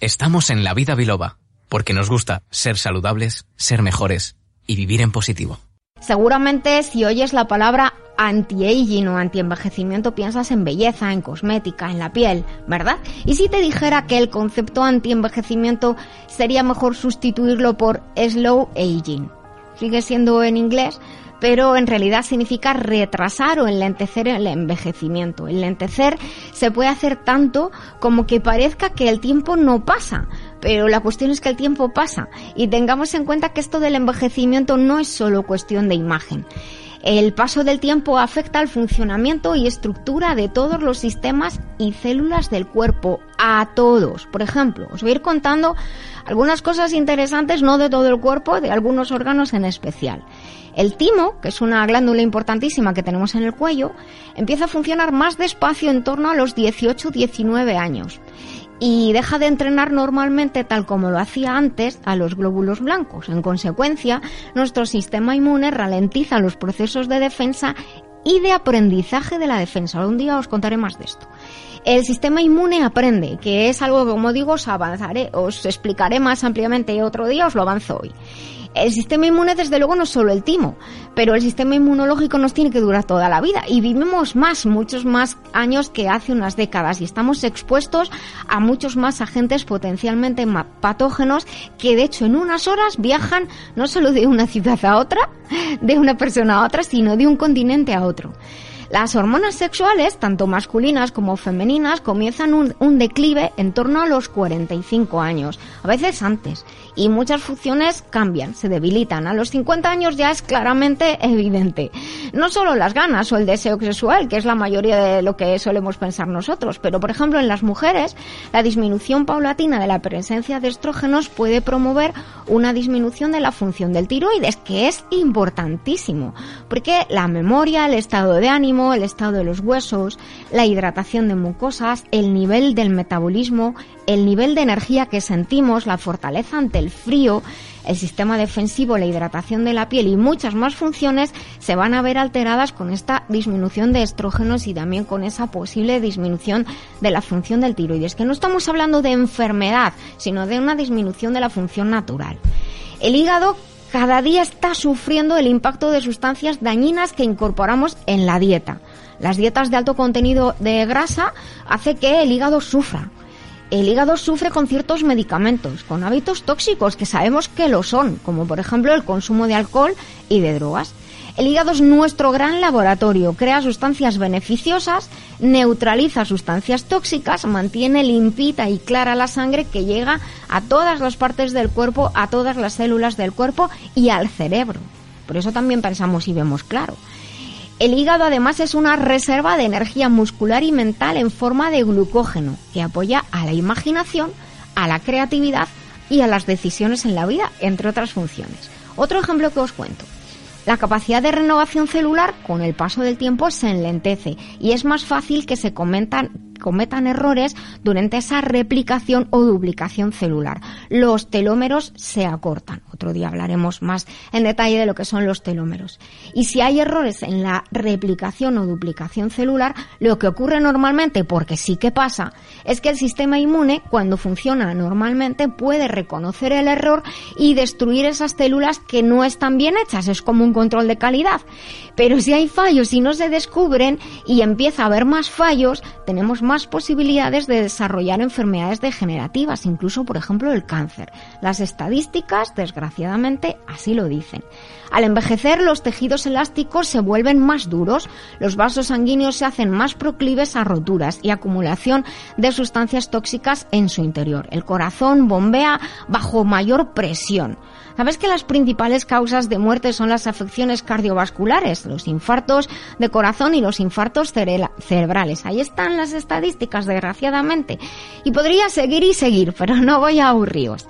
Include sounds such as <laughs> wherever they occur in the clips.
Estamos en la vida biloba porque nos gusta ser saludables, ser mejores y vivir en positivo. Seguramente si oyes la palabra anti-aging o anti-envejecimiento piensas en belleza, en cosmética, en la piel, ¿verdad? Y si te dijera que el concepto anti-envejecimiento sería mejor sustituirlo por slow aging. Sigue siendo en inglés, pero en realidad significa retrasar o enlentecer el envejecimiento. Enlentecer se puede hacer tanto como que parezca que el tiempo no pasa, pero la cuestión es que el tiempo pasa y tengamos en cuenta que esto del envejecimiento no es solo cuestión de imagen. El paso del tiempo afecta al funcionamiento y estructura de todos los sistemas y células del cuerpo, a todos. Por ejemplo, os voy a ir contando algunas cosas interesantes, no de todo el cuerpo, de algunos órganos en especial. El timo, que es una glándula importantísima que tenemos en el cuello, empieza a funcionar más despacio en torno a los 18-19 años y deja de entrenar normalmente tal como lo hacía antes a los glóbulos blancos. En consecuencia, nuestro sistema inmune ralentiza los procesos de defensa y de aprendizaje de la defensa. Un día os contaré más de esto. El sistema inmune aprende, que es algo que, como digo, os avanzaré, os explicaré más ampliamente otro día, os lo avanzo hoy. El sistema inmune, desde luego, no es solo el timo, pero el sistema inmunológico nos tiene que durar toda la vida y vivimos más, muchos más años que hace unas décadas y estamos expuestos a muchos más agentes potencialmente patógenos que, de hecho, en unas horas viajan no solo de una ciudad a otra, de una persona a otra, sino de un continente a otro. Las hormonas sexuales, tanto masculinas como femeninas, comienzan un, declive en torno a los 45 años, a veces antes, y muchas funciones cambian, se debilitan. A los 50 años ya es claramente <laughs> evidente. No solo las ganas o el deseo sexual, que es la mayoría de lo que solemos pensar nosotros, pero por ejemplo en las mujeres, la disminución paulatina de la presencia de estrógenos puede promover una disminución de la función del tiroides, que es importantísimo, porque la memoria, el estado de ánimo, el estado de los huesos, la hidratación de mucosas, el nivel del metabolismo, el nivel de energía que sentimos, la fortaleza ante el frío, el sistema defensivo, la hidratación de la piel y muchas más funciones se van a ver alteradas con esta disminución de estrógenos y también con esa posible disminución de la función del tiroides, que no estamos hablando de enfermedad, sino de una disminución de la función natural. El hígado cada día está sufriendo el impacto de sustancias dañinas que incorporamos en la dieta. Las dietas de alto contenido de grasa hace que el hígado sufra. El hígado sufre con ciertos medicamentos, con hábitos tóxicos que sabemos que lo son, como por ejemplo el consumo de alcohol y de drogas. El hígado es nuestro gran laboratorio, crea sustancias beneficiosas, neutraliza sustancias tóxicas, mantiene limpita y clara la sangre que llega a todas las partes del cuerpo, a todas las células del cuerpo y al cerebro. Por eso también pensamos y vemos claro. El hígado además es una reserva de energía muscular y mental en forma de glucógeno que apoya a la imaginación, a la creatividad y a las decisiones en la vida, entre otras funciones. Otro ejemplo que os cuento. La capacidad de renovación celular con el paso del tiempo se enlentece y es más fácil que se comentan cometan errores durante esa replicación o duplicación celular. Los telómeros se acortan. Otro día hablaremos más en detalle de lo que son los telómeros. Y si hay errores en la replicación o duplicación celular, lo que ocurre normalmente, porque sí que pasa, es que el sistema inmune, cuando funciona normalmente, puede reconocer el error y destruir esas células que no están bien hechas. Es como un control de calidad. Pero si hay fallos y no se descubren y empieza a haber más fallos, tenemos más posibilidades de desarrollar enfermedades degenerativas, incluso por ejemplo el cáncer. Las estadísticas, desgraciadamente, así lo dicen. Al envejecer, los tejidos elásticos se vuelven más duros, los vasos sanguíneos se hacen más proclives a roturas y acumulación de sustancias tóxicas en su interior. El corazón bombea bajo mayor presión. ¿Sabes que las principales causas de muerte son las afecciones cardiovasculares, los infartos de corazón y los infartos cerebrales? Ahí están las estadísticas, desgraciadamente. Y podría seguir y seguir, pero no voy a aburriros.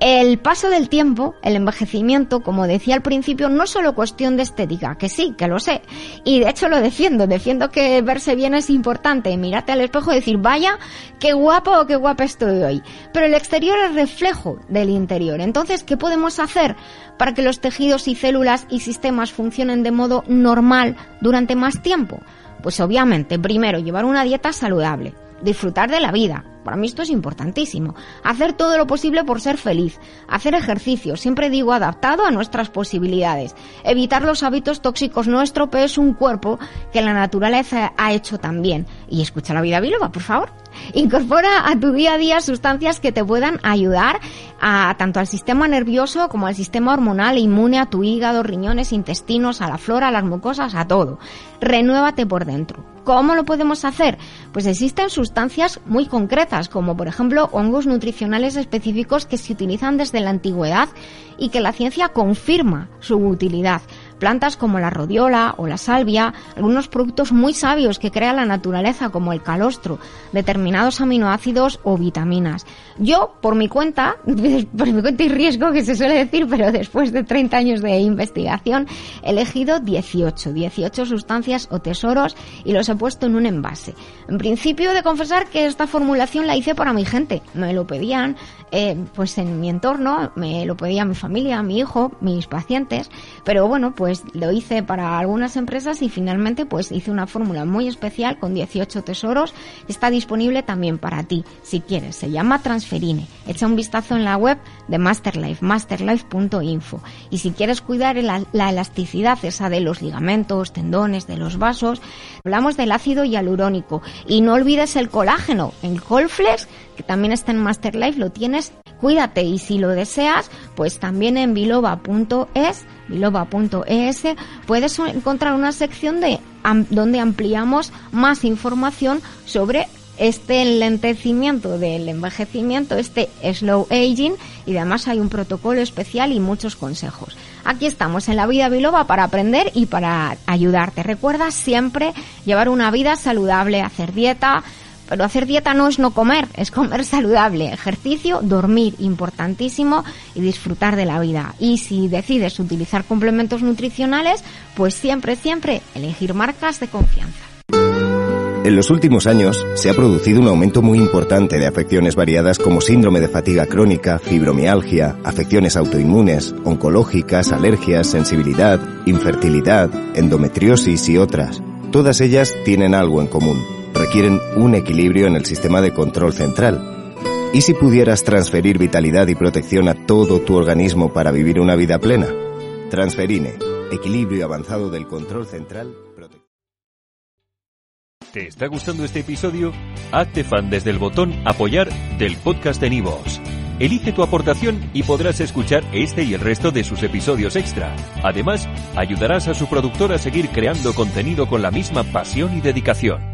El paso del tiempo, el envejecimiento, como decía al principio, no es solo cuestión de estética, que sí, que lo sé. Y de hecho lo defiendo, defiendo que verse bien es importante. Mirarte al espejo y decir, vaya, qué guapo o qué guapa estoy hoy. Pero el exterior es reflejo del interior. Entonces, ¿qué podemos hacer para que los tejidos y células y sistemas funcionen de modo normal durante más tiempo? Pues obviamente, primero, llevar una dieta saludable, disfrutar de la vida, para mí esto es importantísimo. Hacer todo lo posible por ser feliz. Hacer ejercicio, siempre digo adaptado a nuestras posibilidades. Evitar los hábitos tóxicos. No estropees un cuerpo que la naturaleza ha hecho también. Y escucha la vida biloba, por favor. Incorpora a tu día a día sustancias que te puedan ayudar a tanto al sistema nervioso como al sistema hormonal, inmune a tu hígado, riñones, intestinos, a la flora, a las mucosas, a todo. Renuévate por dentro. ¿Cómo lo podemos hacer? Pues existen sustancias muy concretas, como por ejemplo hongos nutricionales específicos que se utilizan desde la antigüedad y que la ciencia confirma su utilidad plantas como la rodiola o la salvia, algunos productos muy sabios que crea la naturaleza como el calostro, determinados aminoácidos o vitaminas. Yo, por mi cuenta, <laughs> por mi cuenta y riesgo que se suele decir, pero después de 30 años de investigación, he elegido 18, 18 sustancias o tesoros y los he puesto en un envase. En principio, he de confesar que esta formulación la hice para mi gente. Me lo pedían, eh, pues en mi entorno, me lo pedía mi familia, mi hijo, mis pacientes, pero bueno, pues pues lo hice para algunas empresas y finalmente pues hice una fórmula muy especial con 18 tesoros. Está disponible también para ti, si quieres. Se llama Transferine. Echa un vistazo en la web de Masterlife, masterlife.info. Y si quieres cuidar la, la elasticidad esa de los ligamentos, tendones, de los vasos, hablamos del ácido hialurónico. Y no olvides el colágeno, el Colflex, que también está en Masterlife, lo tienes. Cuídate y si lo deseas, pues también en biloba.es biloba.es puedes encontrar una sección de donde ampliamos más información sobre este enlentecimiento del envejecimiento, este slow aging y además hay un protocolo especial y muchos consejos. Aquí estamos en la vida biloba para aprender y para ayudarte. Recuerda siempre llevar una vida saludable, hacer dieta, pero hacer dieta no es no comer, es comer <laughs> saludable, ejercicio, dormir, importantísimo, y disfrutar de la vida. Y si decides utilizar complementos nutricionales, pues siempre, siempre elegir marcas de confianza. En los últimos años se ha producido un aumento muy importante de afecciones variadas como síndrome de fatiga crónica, fibromialgia, afecciones autoinmunes, oncológicas, alergias, sensibilidad, infertilidad, endometriosis y otras. Todas ellas tienen algo en común requieren un equilibrio en el sistema de control central. ¿Y si pudieras transferir vitalidad y protección a todo tu organismo para vivir una vida plena? Transferine, equilibrio avanzado del control central. ¿Te está gustando este episodio? Hazte fan desde el botón apoyar del podcast de Nivos. Elige tu aportación y podrás escuchar este y el resto de sus episodios extra. Además, ayudarás a su productor a seguir creando contenido con la misma pasión y dedicación.